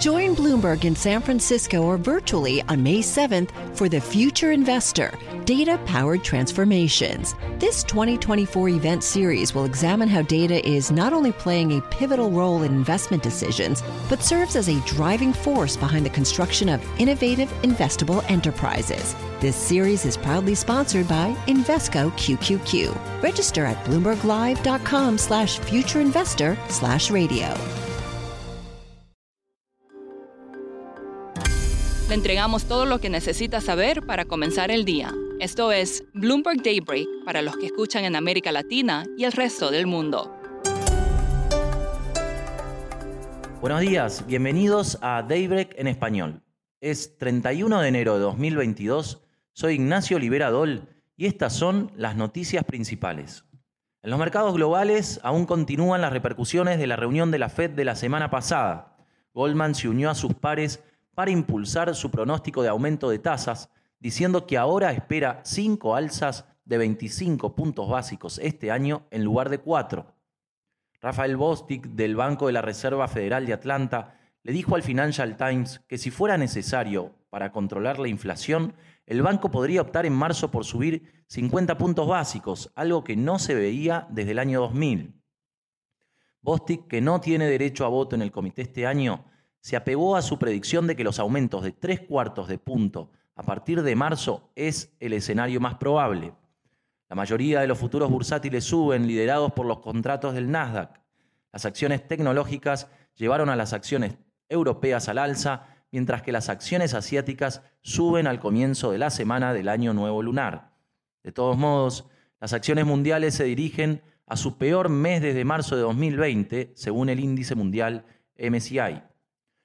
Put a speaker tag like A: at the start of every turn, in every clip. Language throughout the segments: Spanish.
A: Join Bloomberg in San Francisco or virtually on May 7th for the Future Investor Data Powered Transformations. This 2024 event series will examine how data is not only playing a pivotal role in investment decisions, but serves as a driving force behind the construction of innovative, investable enterprises. This series is proudly sponsored by Invesco QQQ. Register at bloomberglive.com slash futureinvestor slash radio.
B: Le entregamos todo lo que necesita saber para comenzar el día. Esto es Bloomberg Daybreak para los que escuchan en América Latina y el resto del mundo.
C: Buenos días, bienvenidos a Daybreak en español. Es 31 de enero de 2022, soy Ignacio Liberadol y estas son las noticias principales. En los mercados globales aún continúan las repercusiones de la reunión de la Fed de la semana pasada. Goldman se unió a sus pares para impulsar su pronóstico de aumento de tasas, diciendo que ahora espera cinco alzas de 25 puntos básicos este año en lugar de cuatro. Rafael Bostic del Banco de la Reserva Federal de Atlanta le dijo al Financial Times que si fuera necesario para controlar la inflación, el banco podría optar en marzo por subir 50 puntos básicos, algo que no se veía desde el año 2000. Bostic, que no tiene derecho a voto en el comité este año, se apegó a su predicción de que los aumentos de tres cuartos de punto a partir de marzo es el escenario más probable. La mayoría de los futuros bursátiles suben, liderados por los contratos del Nasdaq. Las acciones tecnológicas llevaron a las acciones europeas al alza, mientras que las acciones asiáticas suben al comienzo de la semana del año nuevo lunar. De todos modos, las acciones mundiales se dirigen a su peor mes desde marzo de 2020, según el índice mundial MSCI.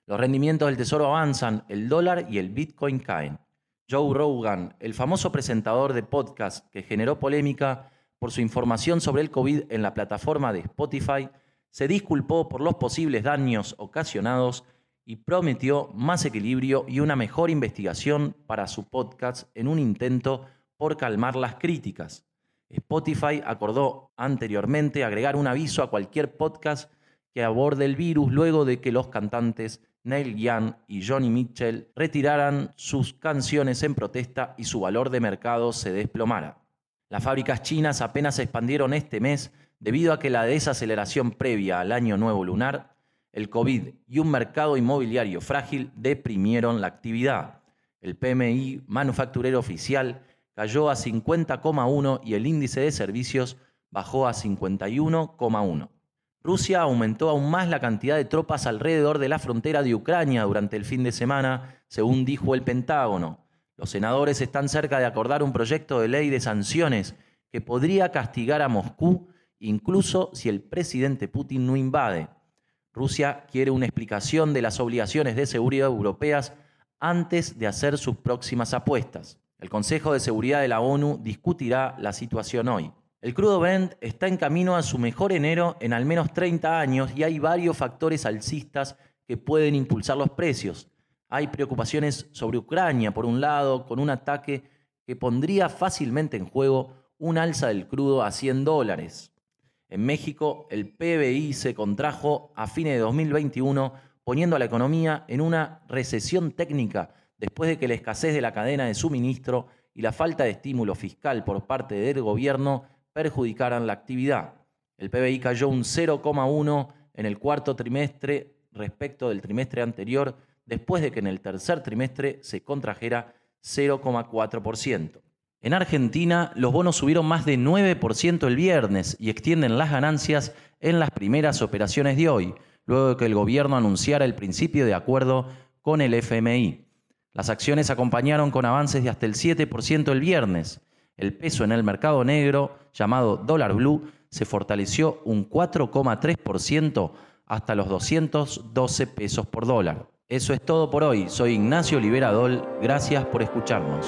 C: Los rendimientos del tesoro avanzan, el dólar y el Bitcoin caen. Joe Rogan, el famoso presentador de podcast que generó polémica por su información sobre el COVID en la plataforma de Spotify, se disculpó por los posibles daños ocasionados y prometió más equilibrio y una mejor investigación para su podcast en un intento por calmar las críticas. Spotify acordó anteriormente agregar un aviso a cualquier podcast que aborde el virus luego de que los cantantes Neil Young y Johnny Mitchell retiraran sus canciones en protesta y su valor de mercado se desplomara. Las fábricas chinas apenas se expandieron este mes debido a que la desaceleración previa al año nuevo lunar, el COVID y un mercado inmobiliario frágil deprimieron la actividad. El PMI manufacturero oficial cayó a 50,1 y el índice de servicios bajó a 51,1. Rusia aumentó aún más la cantidad de tropas alrededor de la frontera de Ucrania durante el fin de semana, según dijo el Pentágono. Los senadores están cerca de acordar un proyecto de ley de sanciones que podría castigar a Moscú incluso si el presidente Putin no invade. Rusia quiere una explicación de las obligaciones de seguridad europeas antes de hacer sus próximas apuestas. El Consejo de Seguridad de la ONU discutirá la situación hoy. El crudo Brent está en camino a su mejor enero en al menos 30 años y hay varios factores alcistas que pueden impulsar los precios. Hay preocupaciones sobre Ucrania, por un lado, con un ataque que pondría fácilmente en juego un alza del crudo a 100 dólares. En México, el PBI se contrajo a fines de 2021, poniendo a la economía en una recesión técnica después de que la escasez de la cadena de suministro y la falta de estímulo fiscal por parte del gobierno perjudicaran la actividad. El PBI cayó un 0,1 en el cuarto trimestre respecto del trimestre anterior, después de que en el tercer trimestre se contrajera 0,4%. En Argentina, los bonos subieron más de 9% el viernes y extienden las ganancias en las primeras operaciones de hoy, luego de que el gobierno anunciara el principio de acuerdo con el FMI. Las acciones acompañaron con avances de hasta el 7% el viernes. El peso en el mercado negro, llamado dólar blue, se fortaleció un 4,3% hasta los 212 pesos por dólar. Eso es todo por hoy. Soy Ignacio Liberadol. Gracias por escucharnos.